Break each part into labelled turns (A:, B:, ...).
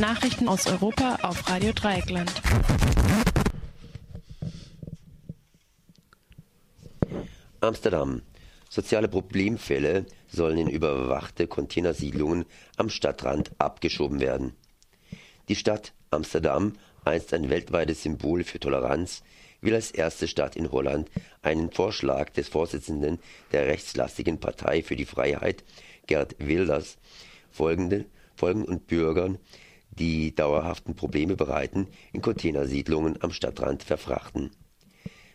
A: Nachrichten aus Europa auf Radio Dreieckland.
B: Amsterdam. Soziale Problemfälle sollen in überwachte Containersiedlungen am Stadtrand abgeschoben werden. Die Stadt Amsterdam, einst ein weltweites Symbol für Toleranz, will als erste Stadt in Holland einen Vorschlag des Vorsitzenden der rechtslastigen Partei für die Freiheit, Gerd Wilders, folgende, folgen und Bürgern, die dauerhaften Probleme bereiten, in Containersiedlungen am Stadtrand verfrachten.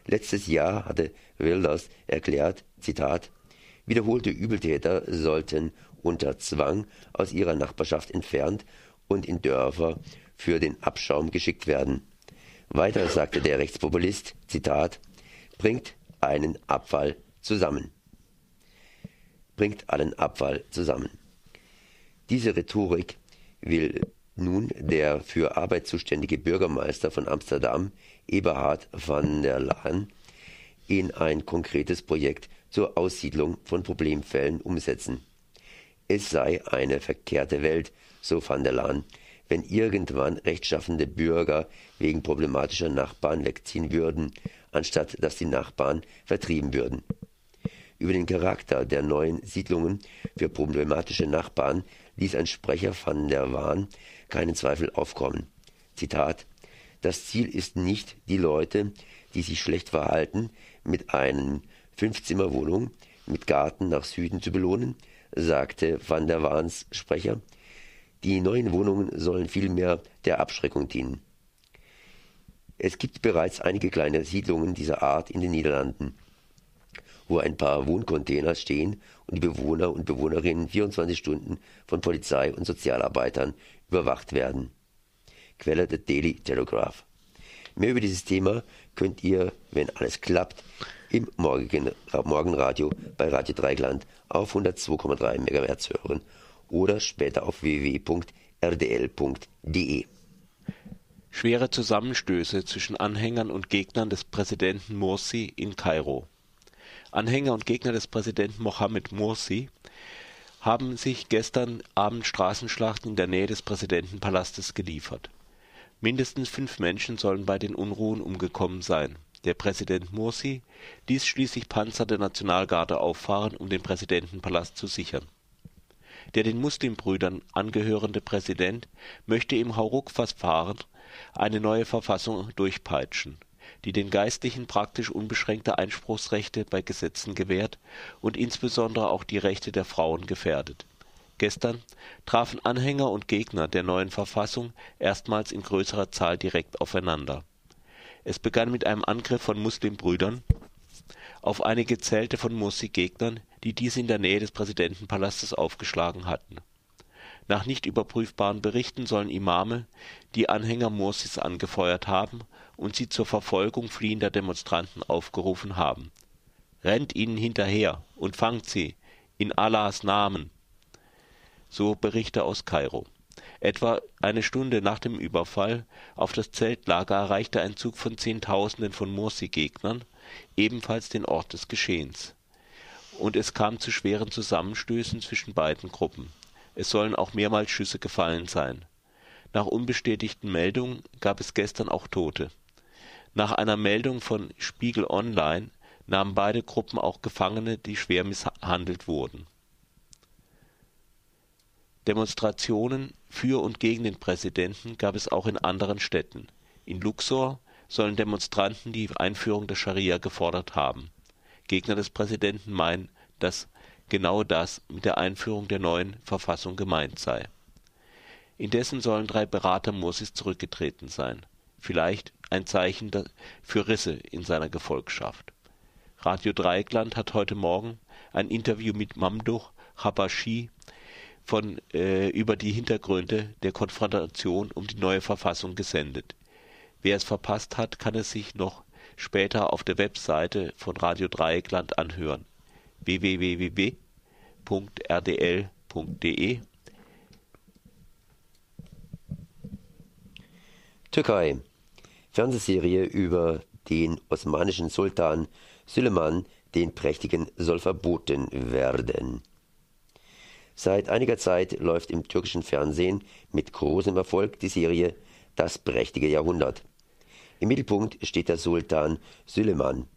B: Letztes Jahr hatte Wilders erklärt, Zitat, wiederholte Übeltäter sollten unter Zwang aus ihrer Nachbarschaft entfernt und in Dörfer für den Abschaum geschickt werden. Weiter sagte der Rechtspopulist, Zitat, bringt einen Abfall zusammen. Bringt allen Abfall zusammen. Diese Rhetorik will nun der für Arbeit zuständige Bürgermeister von Amsterdam, Eberhard van der Laan, in ein konkretes Projekt zur Aussiedlung von Problemfällen umsetzen. Es sei eine verkehrte Welt, so van der Laan, wenn irgendwann rechtschaffende Bürger wegen problematischer Nachbarn wegziehen würden, anstatt dass die Nachbarn vertrieben würden. Über den Charakter der neuen Siedlungen für problematische Nachbarn ließ ein Sprecher van der Waan keinen Zweifel aufkommen. Zitat Das Ziel ist nicht, die Leute, die sich schlecht verhalten, mit einer Fünfzimmerwohnung mit Garten nach Süden zu belohnen, sagte van der Waans Sprecher. Die neuen Wohnungen sollen vielmehr der Abschreckung dienen. Es gibt bereits einige kleine Siedlungen dieser Art in den Niederlanden, wo ein paar Wohncontainer stehen und die Bewohner und Bewohnerinnen 24 Stunden von Polizei und Sozialarbeitern überwacht werden. Quelle der Daily Telegraph. Mehr über dieses Thema könnt ihr, wenn alles klappt, im morgigen Morgenradio bei Radio Dreigland auf 102,3 MHz hören oder später auf www.rdl.de.
C: Schwere Zusammenstöße zwischen Anhängern und Gegnern des Präsidenten Morsi in Kairo. Anhänger und Gegner des Präsidenten Mohammed Morsi haben sich gestern Abend Straßenschlachten in der Nähe des Präsidentenpalastes geliefert. Mindestens fünf Menschen sollen bei den Unruhen umgekommen sein. Der Präsident Morsi ließ schließlich Panzer der Nationalgarde auffahren, um den Präsidentenpalast zu sichern der den Muslimbrüdern angehörende Präsident möchte im Hauruck-Verfahren eine neue Verfassung durchpeitschen, die den Geistlichen praktisch unbeschränkte Einspruchsrechte bei Gesetzen gewährt und insbesondere auch die Rechte der Frauen gefährdet. Gestern trafen Anhänger und Gegner der neuen Verfassung erstmals in größerer Zahl direkt aufeinander. Es begann mit einem Angriff von Muslimbrüdern auf einige Zelte von Mursi-Gegnern, die diese in der Nähe des Präsidentenpalastes aufgeschlagen hatten. Nach nicht überprüfbaren Berichten sollen Imame die Anhänger Mursis angefeuert haben und sie zur Verfolgung fliehender Demonstranten aufgerufen haben. Rennt ihnen hinterher und fangt sie, in Allahs Namen. So Berichte aus Kairo. Etwa eine Stunde nach dem Überfall auf das Zeltlager erreichte ein Zug von Zehntausenden von Morsi-Gegnern ebenfalls den Ort des Geschehens. Und es kam zu schweren Zusammenstößen zwischen beiden Gruppen. Es sollen auch mehrmals Schüsse gefallen sein. Nach unbestätigten Meldungen gab es gestern auch Tote. Nach einer Meldung von Spiegel Online nahmen beide Gruppen auch Gefangene, die schwer misshandelt wurden. Demonstrationen für und gegen den Präsidenten gab es auch in anderen Städten. In Luxor sollen Demonstranten die Einführung der Scharia gefordert haben. Gegner des Präsidenten meinen, dass genau das mit der Einführung der neuen Verfassung gemeint sei. Indessen sollen drei Berater Mursis zurückgetreten sein. Vielleicht ein Zeichen für Risse in seiner Gefolgschaft. Radio Dreieckland hat heute Morgen ein Interview mit Mamduch Habashi von, äh, über die Hintergründe der Konfrontation um die neue Verfassung gesendet. Wer es verpasst hat, kann es sich noch später auf der Webseite von Radio Dreieckland anhören. www.rdl.de
B: Türkei. Fernsehserie über den osmanischen Sultan Süleyman den Prächtigen soll verboten werden. Seit einiger Zeit läuft im türkischen Fernsehen mit großem Erfolg die Serie Das prächtige Jahrhundert. Im Mittelpunkt steht der Sultan Süleyman,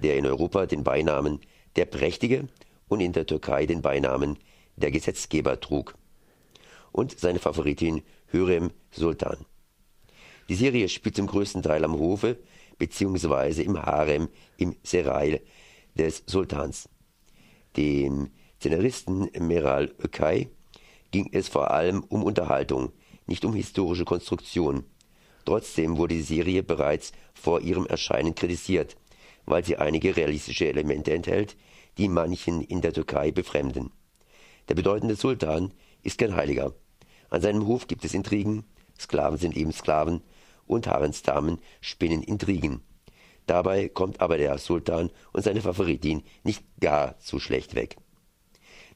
B: der in Europa den Beinamen der Prächtige und in der Türkei den Beinamen der Gesetzgeber trug. Und seine Favoritin Hürrem Sultan. Die Serie spielt zum größten Teil am Hofe bzw. im Harem im Serail des Sultans. Dem Szenaristen Meral Ökay ging es vor allem um Unterhaltung, nicht um historische Konstruktion. Trotzdem wurde die Serie bereits vor ihrem Erscheinen kritisiert, weil sie einige realistische Elemente enthält, die manchen in der Türkei befremden. Der bedeutende Sultan ist kein Heiliger. An seinem Hof gibt es Intrigen, Sklaven sind eben Sklaven und Harensdamen spinnen Intrigen. Dabei kommt aber der Sultan und seine Favoritin nicht gar zu schlecht weg.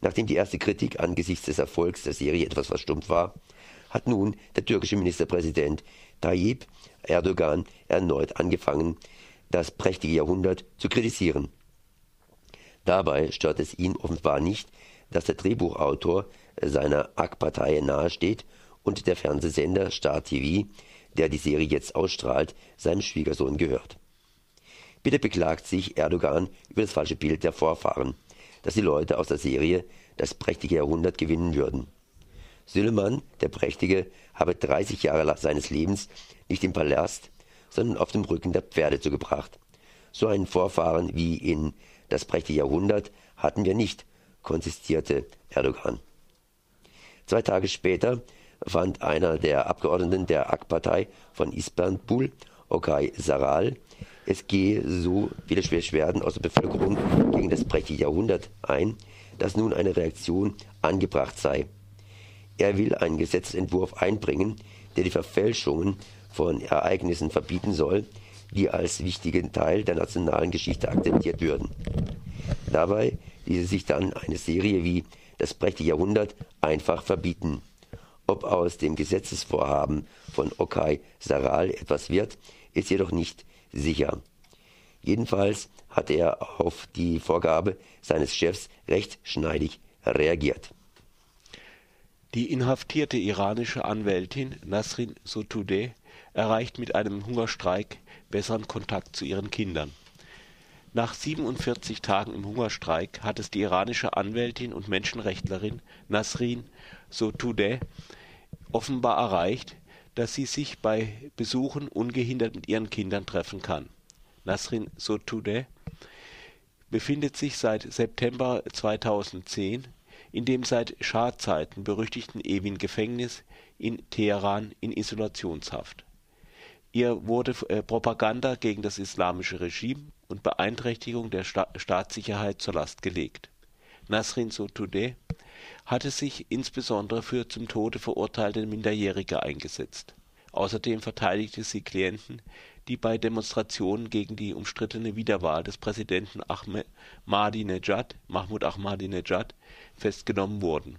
B: Nachdem die erste Kritik angesichts des Erfolgs der Serie etwas verstummt war, hat nun der türkische Ministerpräsident Tayyip Erdogan erneut angefangen, das prächtige Jahrhundert zu kritisieren. Dabei stört es ihn offenbar nicht, dass der Drehbuchautor seiner AK-Partei nahesteht und der Fernsehsender Star TV, der die Serie jetzt ausstrahlt, seinem Schwiegersohn gehört. Bitte beklagt sich Erdogan über das falsche Bild der Vorfahren, dass die Leute aus der Serie das prächtige Jahrhundert gewinnen würden. Süleyman, der Prächtige, habe 30 Jahre seines Lebens nicht im Palast, sondern auf dem Rücken der Pferde zugebracht. So einen Vorfahren wie in das prächtige Jahrhundert hatten wir nicht, konsistierte Erdogan. Zwei Tage später fand einer der Abgeordneten der AK-Partei von Istanbul, Okay Saral, es gehe so viele Beschwerden aus der Bevölkerung gegen das prächtige Jahrhundert ein, dass nun eine Reaktion angebracht sei. Er will einen Gesetzentwurf einbringen, der die Verfälschungen von Ereignissen verbieten soll, die als wichtigen Teil der nationalen Geschichte akzeptiert würden. Dabei ließe sich dann eine Serie wie Das prächtige Jahrhundert einfach verbieten. Ob aus dem Gesetzesvorhaben von Okay Saral etwas wird, ist jedoch nicht sicher. Jedenfalls hat er auf die Vorgabe seines Chefs recht schneidig reagiert.
C: Die inhaftierte iranische Anwältin Nasrin Sotoudeh erreicht mit einem Hungerstreik besseren Kontakt zu ihren Kindern. Nach 47 Tagen im Hungerstreik hat es die iranische Anwältin und Menschenrechtlerin Nasrin Sotoudeh offenbar erreicht, dass sie sich bei Besuchen ungehindert mit ihren Kindern treffen kann. Nasrin Sotoudeh befindet sich seit September 2010 in dem seit Schah-Zeiten berüchtigten Evin-Gefängnis in Teheran in Isolationshaft. Ihr wurde äh, Propaganda gegen das islamische Regime und Beeinträchtigung der Sta Staatssicherheit zur Last gelegt. Nasrin Sotoudeh hatte sich insbesondere für zum Tode verurteilte Minderjährige eingesetzt. Außerdem verteidigte sie Klienten, die bei Demonstrationen gegen die umstrittene Wiederwahl des Präsidenten Ahmadinejad Mahmoud Ahmadinejad festgenommen wurden.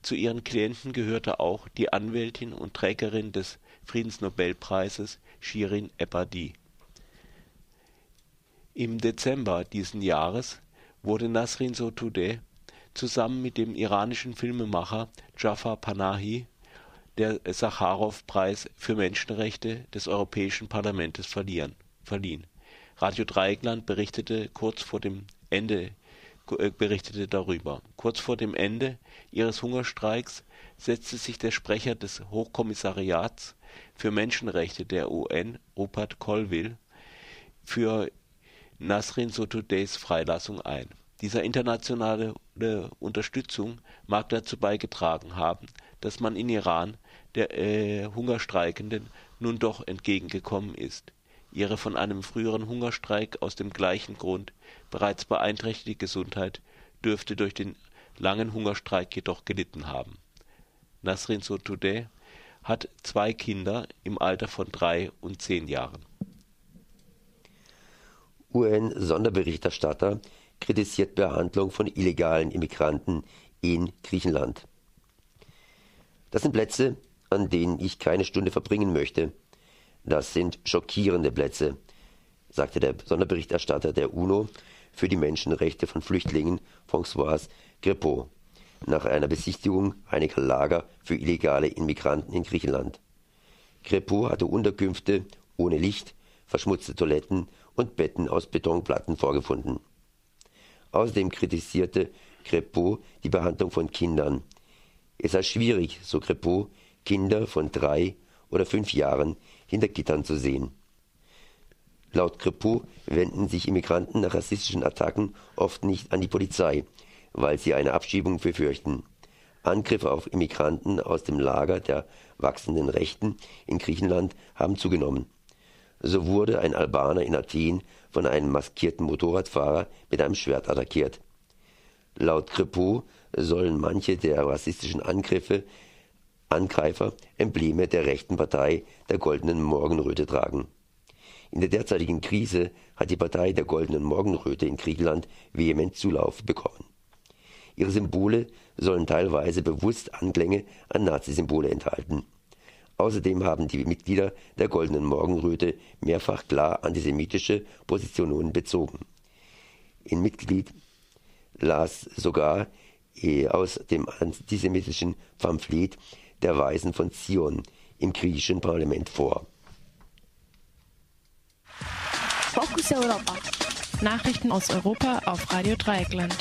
C: Zu ihren Klienten gehörte auch die Anwältin und Trägerin des Friedensnobelpreises Shirin Ebadi. Im Dezember diesen Jahres wurde Nasrin Sotoudeh zusammen mit dem iranischen Filmemacher Jafar Panahi der Sacharow-Preis für Menschenrechte des Europäischen Parlaments verliehen. Radio Dreieckland berichtete kurz vor dem Ende berichtete darüber. Kurz vor dem Ende ihres Hungerstreiks setzte sich der Sprecher des Hochkommissariats für Menschenrechte der UN, Rupert Colville, für Nasrin Sotoudehs Freilassung ein dieser internationale Unterstützung mag dazu beigetragen haben, dass man in Iran der äh, Hungerstreikenden nun doch entgegengekommen ist. Ihre von einem früheren Hungerstreik aus dem gleichen Grund bereits beeinträchtigte Gesundheit dürfte durch den langen Hungerstreik jedoch gelitten haben. Nasrin Sotoudeh hat zwei Kinder im Alter von drei und zehn Jahren.
B: UN-Sonderberichterstatter kritisiert Behandlung von illegalen Immigranten in Griechenland. Das sind Plätze, an denen ich keine Stunde verbringen möchte. Das sind schockierende Plätze, sagte der Sonderberichterstatter der UNO für die Menschenrechte von Flüchtlingen François Grepot. nach einer Besichtigung einiger Lager für illegale Immigranten in Griechenland. Crepeau hatte Unterkünfte ohne Licht, verschmutzte Toiletten und Betten aus Betonplatten vorgefunden. Außerdem kritisierte Crepeau die Behandlung von Kindern. Es sei schwierig, so Crepeau, Kinder von drei oder fünf Jahren hinter Gittern zu sehen. Laut Crepeau wenden sich Immigranten nach rassistischen Attacken oft nicht an die Polizei, weil sie eine Abschiebung befürchten. Angriffe auf Immigranten aus dem Lager der wachsenden Rechten in Griechenland haben zugenommen. So wurde ein Albaner in Athen von einem maskierten Motorradfahrer mit einem Schwert attackiert. Laut Crepeau sollen manche der rassistischen Angriffe Angreifer Embleme der rechten Partei der Goldenen Morgenröte tragen. In der derzeitigen Krise hat die Partei der Goldenen Morgenröte in Griechenland vehement Zulauf bekommen. Ihre Symbole sollen teilweise bewusst Anklänge an Nazisymbole enthalten. Außerdem haben die Mitglieder der Goldenen Morgenröte mehrfach klar antisemitische Positionen bezogen. Ein Mitglied las sogar eh, aus dem antisemitischen Pamphlet der Weisen von Zion im griechischen Parlament vor.
A: Fokus Europa. Nachrichten aus Europa auf Radio Dreieckland.